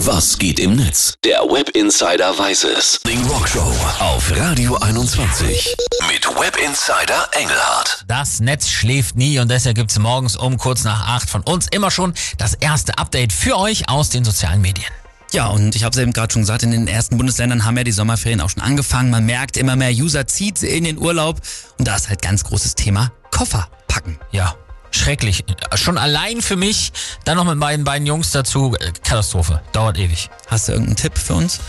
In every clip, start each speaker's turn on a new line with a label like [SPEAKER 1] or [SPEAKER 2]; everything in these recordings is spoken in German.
[SPEAKER 1] Was geht im Netz? Der Web Insider weiß es. Die Rockshow auf Radio 21 mit Web Insider Engelhardt.
[SPEAKER 2] Das Netz schläft nie und deshalb gibt's morgens um kurz nach acht von uns immer schon das erste Update für euch aus den sozialen Medien.
[SPEAKER 3] Ja, und ich habe es eben gerade schon gesagt, in den ersten Bundesländern haben ja die Sommerferien auch schon angefangen. Man merkt, immer mehr User zieht in den Urlaub. Und da ist halt ganz großes Thema Koffer packen.
[SPEAKER 2] Ja, schrecklich. Schon allein für mich, dann noch mit meinen beiden Jungs dazu, äh, Katastrophe. Dauert ewig.
[SPEAKER 3] Hast du irgendeinen Tipp für uns?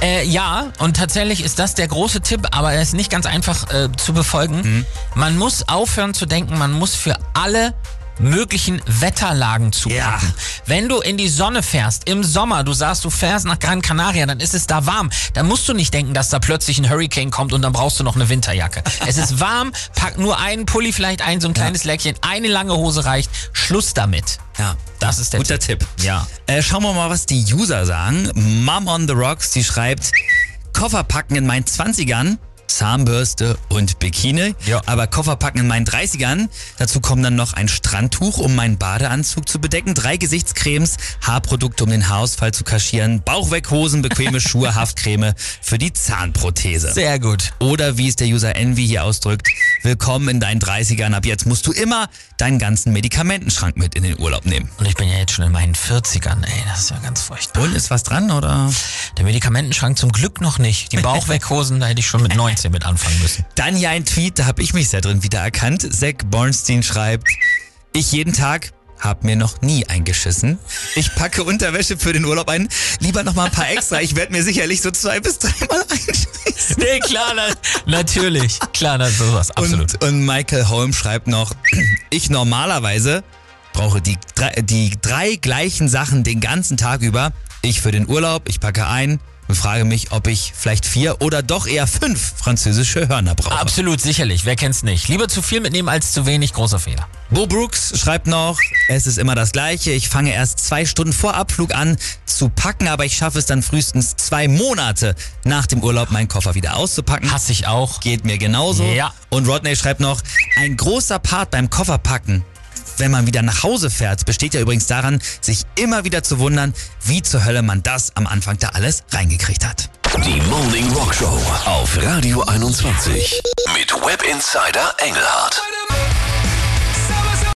[SPEAKER 2] Äh, ja, und tatsächlich ist das der große Tipp, aber er ist nicht ganz einfach äh, zu befolgen. Man muss aufhören zu denken, man muss für alle möglichen Wetterlagen zupacken.
[SPEAKER 3] Ja.
[SPEAKER 2] Wenn du in die Sonne fährst, im Sommer, du sagst, du fährst nach Gran Canaria, dann ist es da warm. Dann musst du nicht denken, dass da plötzlich ein Hurricane kommt und dann brauchst du noch eine Winterjacke. es ist warm, pack nur einen Pulli, vielleicht ein so ein kleines Läckchen, eine lange Hose reicht, Schluss damit.
[SPEAKER 3] Ja,
[SPEAKER 2] Das ist der
[SPEAKER 3] guter Tipp.
[SPEAKER 2] Ja.
[SPEAKER 3] Äh, schauen wir mal, was die User sagen. Mom on the Rocks, die schreibt, Koffer packen in meinen 20ern, Zahnbürste und Bikini.
[SPEAKER 2] Ja.
[SPEAKER 3] Aber Koffer packen in meinen 30ern. Dazu kommen dann noch ein Strandtuch, um meinen Badeanzug zu bedecken, drei Gesichtscremes, Haarprodukte, um den Haarausfall zu kaschieren, Bauchweghosen, bequeme Schuhe, Haftcreme für die Zahnprothese.
[SPEAKER 2] Sehr gut.
[SPEAKER 3] Oder wie es der User Envy hier ausdrückt, willkommen in deinen 30ern. Ab jetzt musst du immer deinen ganzen Medikamentenschrank mit in den Urlaub nehmen.
[SPEAKER 2] Und ich bin ja jetzt schon in meinen 40ern, ey, das ist ja ganz furchtbar.
[SPEAKER 3] Und ist was dran, oder?
[SPEAKER 2] Der Medikamentenschrank zum Glück noch nicht. Die Bauchweghosen, da hätte ich schon mit 19 mit anfangen müssen.
[SPEAKER 3] Dann hier ein Tweet, da habe ich mich sehr drin wiedererkannt. Zach Bornstein schreibt, ich jeden Tag hab mir noch nie eingeschissen. Ich packe Unterwäsche für den Urlaub ein. Lieber noch mal ein paar extra. Ich werde mir sicherlich so zwei bis dreimal einschießen.
[SPEAKER 2] Nee, klar, na, natürlich. Klar, na, sowas, absolut.
[SPEAKER 3] Und, und Michael Holm schreibt noch, ich normalerweise brauche die die drei gleichen Sachen den ganzen Tag über. Ich für den Urlaub, ich packe ein und frage mich, ob ich vielleicht vier oder doch eher fünf französische Hörner brauche.
[SPEAKER 2] Absolut, sicherlich. Wer kennt's nicht? Lieber zu viel mitnehmen als zu wenig. Großer Fehler.
[SPEAKER 3] Bo Brooks schreibt noch, es ist immer das Gleiche. Ich fange erst zwei Stunden vor Abflug an zu packen, aber ich schaffe es dann frühestens zwei Monate nach dem Urlaub, meinen Koffer wieder auszupacken.
[SPEAKER 2] Hasse ich auch.
[SPEAKER 3] Geht mir genauso.
[SPEAKER 2] Ja.
[SPEAKER 3] Und Rodney schreibt noch, ein großer Part beim Kofferpacken, wenn man wieder nach Hause fährt, besteht ja übrigens daran, sich immer wieder zu wundern, wie zur Hölle man das am Anfang da alles reingekriegt hat.
[SPEAKER 1] Die Morning Rockshow auf Radio 21 mit Web Insider Engelhardt.